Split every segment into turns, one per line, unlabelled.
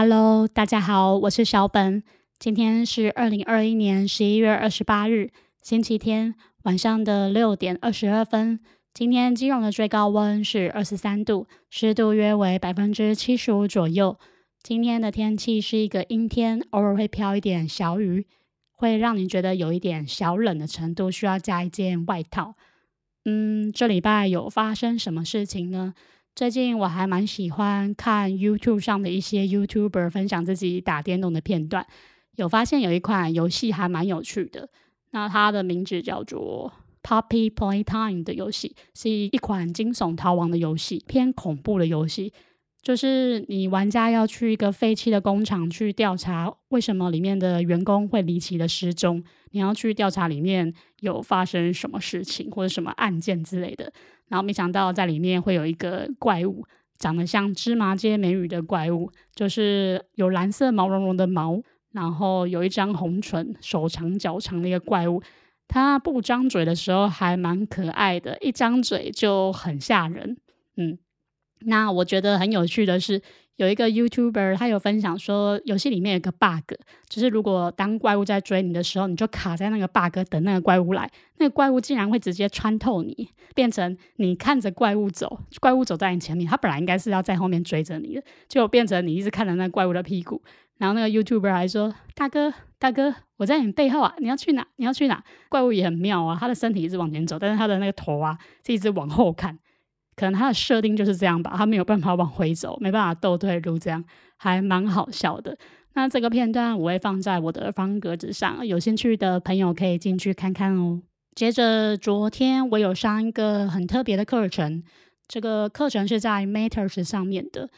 Hello，大家好，我是小本。今天是二零二一年十一月二十八日，星期天晚上的六点二十二分。今天基隆的最高温是二十三度，湿度约为百分之七十五左右。今天的天气是一个阴天，偶尔会飘一点小雨，会让你觉得有一点小冷的程度，需要加一件外套。嗯，这礼拜有发生什么事情呢？最近我还蛮喜欢看 YouTube 上的一些 YouTuber 分享自己打电动的片段，有发现有一款游戏还蛮有趣的。那它的名字叫做 Puppy Playtime 的游戏，是一款惊悚逃亡的游戏，偏恐怖的游戏。就是你玩家要去一个废弃的工厂去调查，为什么里面的员工会离奇的失踪？你要去调查里面有发生什么事情或者什么案件之类的。然后没想到在里面会有一个怪物，长得像芝麻街美女的怪物，就是有蓝色毛茸茸的毛，然后有一张红唇，手长脚长的一个怪物。它不张嘴的时候还蛮可爱的，一张嘴就很吓人。嗯，那我觉得很有趣的是。有一个 YouTuber，他有分享说，游戏里面有个 bug，就是如果当怪物在追你的时候，你就卡在那个 bug 等那个怪物来，那个怪物竟然会直接穿透你，变成你看着怪物走，怪物走在你前面，他本来应该是要在后面追着你的，就变成你一直看着那怪物的屁股。然后那个 YouTuber 还说：“大哥，大哥，我在你背后啊，你要去哪？你要去哪？”怪物也很妙啊，他的身体一直往前走，但是他的那个头啊，是一直往后看。可能它的设定就是这样吧，它没有办法往回走，没办法倒退路，这样还蛮好笑的。那这个片段我会放在我的方格子上，有兴趣的朋友可以进去看看哦。接着，昨天我有上一个很特别的课程，这个课程是在 Matters 上面的。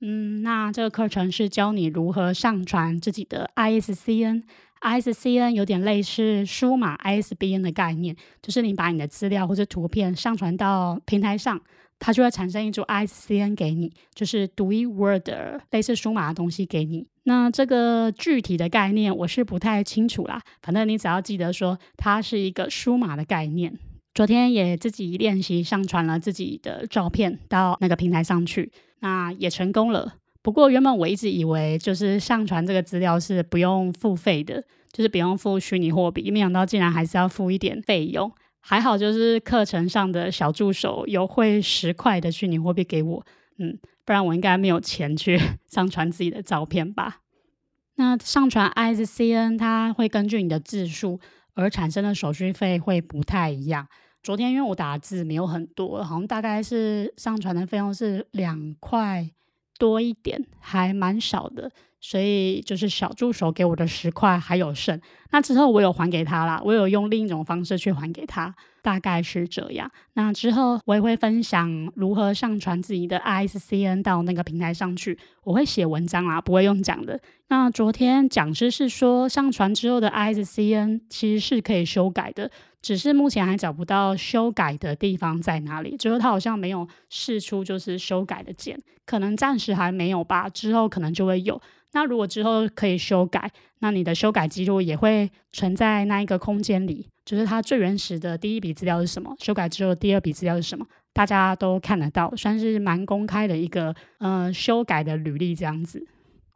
嗯，那这个课程是教你如何上传自己的 ISCN。ISCN 有点类似数码 ISBN 的概念，就是你把你的资料或者图片上传到平台上。它就会产生一组 ISCN 给你，就是独一无二的类似数码的东西给你。那这个具体的概念我是不太清楚啦，反正你只要记得说它是一个数码的概念。昨天也自己练习上传了自己的照片到那个平台上去，那也成功了。不过原本我一直以为就是上传这个资料是不用付费的，就是不用付虚拟货币，没想到竟然还是要付一点费用。还好，就是课程上的小助手有汇十块的虚拟货币给我，嗯，不然我应该没有钱去 上传自己的照片吧。那上传 ISCN，它会根据你的字数而产生的手续费会不太一样。昨天因为我打字没有很多，好像大概是上传的费用是两块多一点，还蛮少的。所以就是小助手给我的十块还有剩，那之后我有还给他啦，我有用另一种方式去还给他，大概是这样。那之后我也会分享如何上传自己的 ISCN 到那个平台上去，我会写文章啦，不会用讲的。那昨天讲师是说，上传之后的 ISCN 其实是可以修改的，只是目前还找不到修改的地方在哪里，就是他好像没有试出就是修改的键，可能暂时还没有吧，之后可能就会有。那如果之后可以修改，那你的修改记录也会存在那一个空间里，就是它最原始的第一笔资料是什么，修改之后第二笔资料是什么，大家都看得到，算是蛮公开的一个呃修改的履历这样子。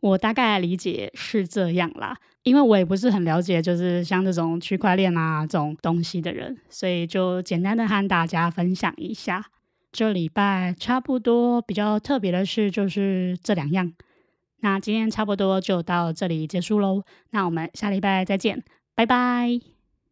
我大概理解是这样啦，因为我也不是很了解，就是像这种区块链啊这种东西的人，所以就简单的和大家分享一下。这礼拜差不多比较特别的事就是这两样。那今天差不多就到这里结束喽，那我们下礼拜再见，拜拜。